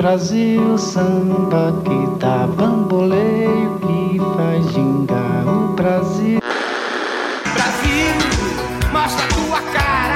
Brasil, samba que dá bamboleio, que faz gingar o Brasil. Brasil, mostra tua cara.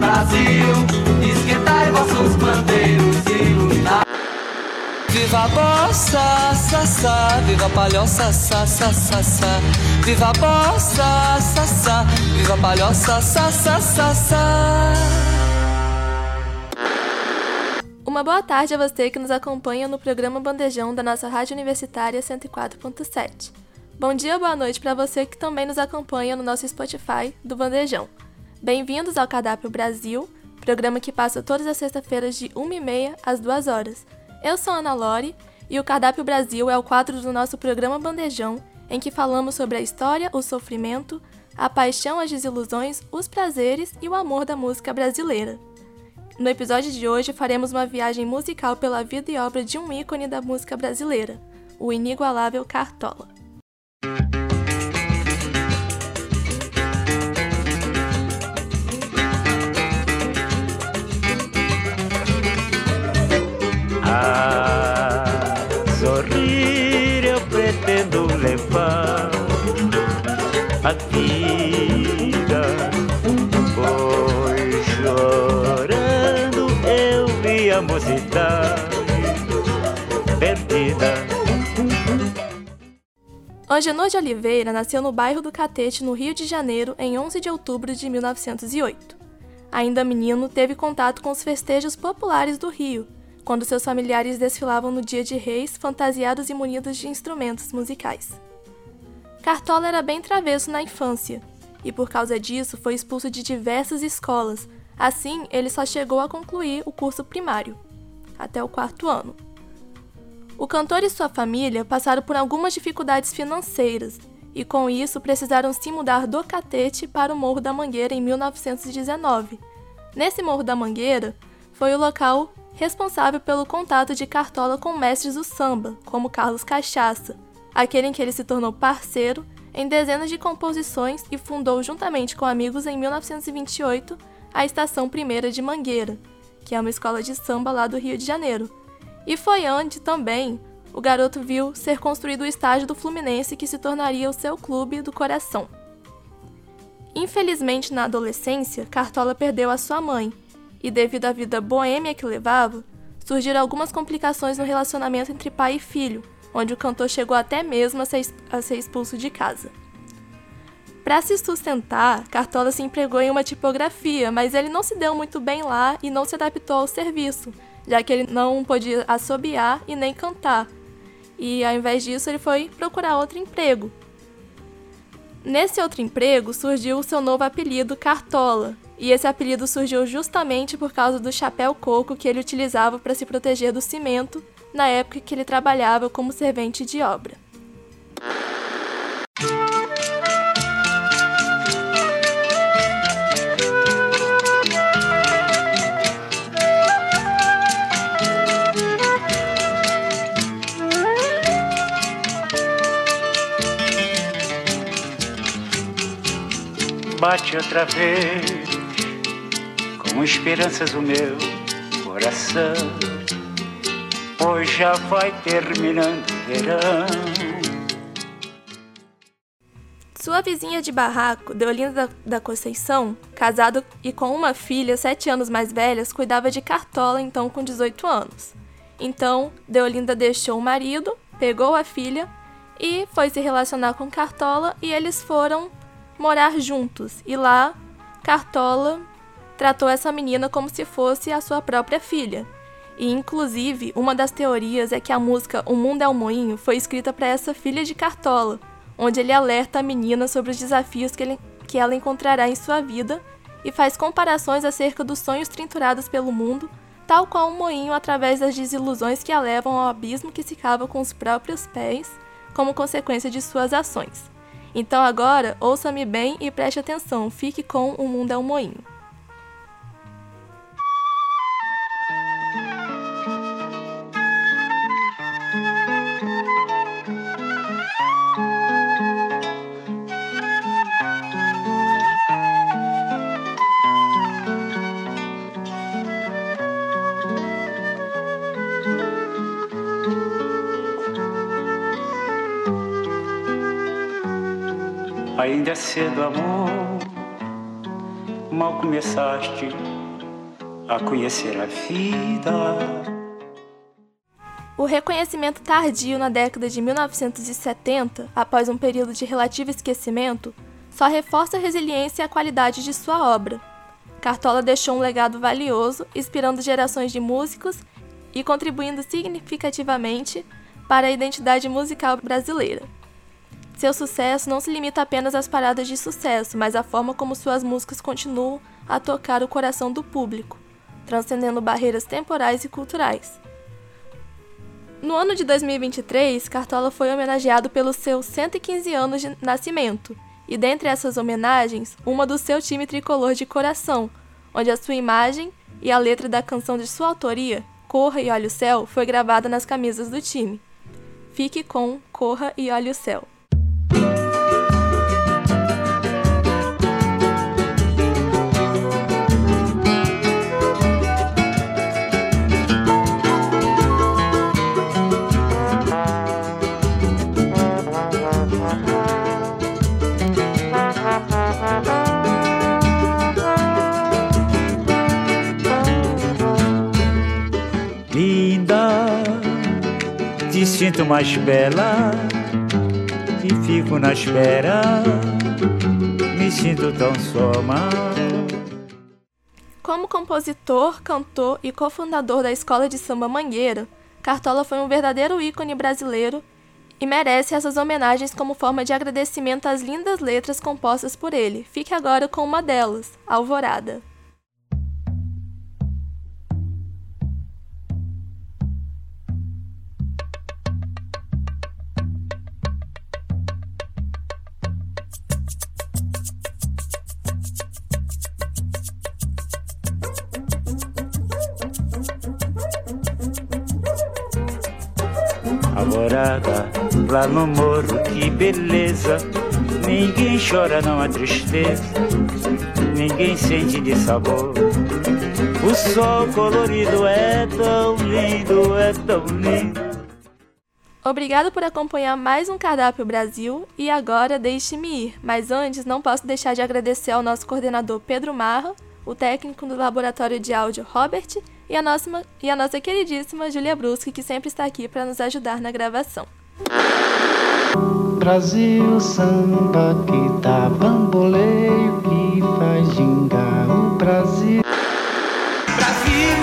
Brasil, esquentai vossos bandeiros e iluminar. Viva a bossa, sa, viva a palhoça, sa, sa. Viva a bossa, sa, viva a palhoça, sa, sa. Uma boa tarde a você que nos acompanha no programa Bandejão da nossa Rádio Universitária 104.7. Bom dia boa noite para você que também nos acompanha no nosso Spotify do Bandejão. Bem-vindos ao Cardápio Brasil, programa que passa todas as sextas-feiras de 1h30 às 2 horas. Eu sou Ana Lore e o Cardápio Brasil é o quadro do nosso programa Bandejão, em que falamos sobre a história, o sofrimento, a paixão, as desilusões, os prazeres e o amor da música brasileira. No episódio de hoje faremos uma viagem musical pela vida e obra de um ícone da música brasileira, o inigualável Cartola. A sorrir eu pretendo levar a vida, mocidade perdida. Angenor de Oliveira nasceu no bairro do Catete, no Rio de Janeiro, em 11 de outubro de 1908. Ainda menino, teve contato com os festejos populares do Rio, quando seus familiares desfilavam no Dia de Reis, fantasiados e munidos de instrumentos musicais. Cartola era bem travesso na infância, e por causa disso foi expulso de diversas escolas. Assim, ele só chegou a concluir o curso primário, até o quarto ano. O cantor e sua família passaram por algumas dificuldades financeiras e, com isso, precisaram se mudar do Catete para o Morro da Mangueira em 1919. Nesse Morro da Mangueira foi o local responsável pelo contato de Cartola com mestres do samba, como Carlos Cachaça, aquele em que ele se tornou parceiro em dezenas de composições e fundou, juntamente com amigos, em 1928, a Estação Primeira de Mangueira, que é uma escola de samba lá do Rio de Janeiro. E foi onde também o garoto viu ser construído o estádio do Fluminense que se tornaria o seu clube do coração. Infelizmente, na adolescência, Cartola perdeu a sua mãe, e devido à vida boêmia que levava, surgiram algumas complicações no relacionamento entre pai e filho, onde o cantor chegou até mesmo a ser, expulso de casa. Para se sustentar, Cartola se empregou em uma tipografia, mas ele não se deu muito bem lá e não se adaptou ao serviço, já que ele não podia assobiar e nem cantar. E ao invés disso, ele foi procurar outro emprego. Nesse outro emprego surgiu o seu novo apelido Cartola, e esse apelido surgiu justamente por causa do chapéu coco que ele utilizava para se proteger do cimento na época que ele trabalhava como servente de obra. Bate outra vez com esperanças o meu coração, pois já vai terminando o verão. Sua vizinha de barraco, Deolinda da Conceição, casado e com uma filha sete anos mais velhas, cuidava de Cartola então com 18 anos. Então, Deolinda deixou o marido, pegou a filha e foi se relacionar com Cartola e eles foram morar juntos. E lá, Cartola tratou essa menina como se fosse a sua própria filha. E inclusive, uma das teorias é que a música O Mundo é um Moinho foi escrita para essa filha de Cartola, onde ele alerta a menina sobre os desafios que, ele, que ela encontrará em sua vida e faz comparações acerca dos sonhos trinturados pelo mundo, tal qual um moinho através das desilusões que a levam ao abismo que se cava com os próprios pés, como consequência de suas ações. Então agora, ouça-me bem e preste atenção, fique com O Mundo é um Moinho. Ainda é cedo, amor. Mal começaste a conhecer a vida. O reconhecimento tardio na década de 1970, após um período de relativo esquecimento, só reforça a resiliência e a qualidade de sua obra. Cartola deixou um legado valioso, inspirando gerações de músicos e contribuindo significativamente para a identidade musical brasileira. Seu sucesso não se limita apenas às paradas de sucesso, mas à forma como suas músicas continuam a tocar o coração do público, transcendendo barreiras temporais e culturais. No ano de 2023, Cartola foi homenageado pelos seus 115 anos de nascimento, e dentre essas homenagens, uma do seu time tricolor de coração, onde a sua imagem e a letra da canção de sua autoria, Corra e Olhe o Céu, foi gravada nas camisas do time. Fique com Corra e Olhe o Céu. Sinto mais bela e fico na espera, me sinto tão só mal. Como compositor, cantor e cofundador da Escola de Samba Mangueira, Cartola foi um verdadeiro ícone brasileiro e merece essas homenagens como forma de agradecimento às lindas letras compostas por ele. Fique agora com uma delas, Alvorada. Alvorada, lá no morro, que beleza. Ninguém chora, não há tristeza. Ninguém sente de sabor. O sol colorido é tão lindo, é tão lindo. Obrigado por acompanhar mais um Cardápio Brasil e agora deixe-me ir. Mas antes, não posso deixar de agradecer ao nosso coordenador Pedro Marra, o técnico do laboratório de áudio Robert e a nossa, e a nossa queridíssima Julia Bruschi, que sempre está aqui para nos ajudar na gravação. Brasil, samba que dá bamboleio, que faz gingar o Brasil. Brasil,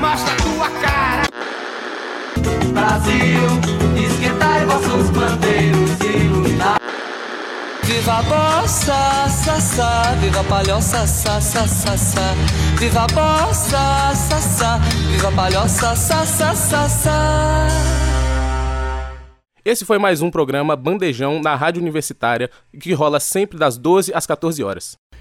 mostra tua cara. Brasil, esquentai vossos bandeiros. Viva a bossa, sa, viva a palhoça, sa, sa. Viva a bossa, sa, viva a palhoça, sa, sa. Esse foi mais um programa Bandejão na Rádio Universitária, que rola sempre das 12 às 14 horas.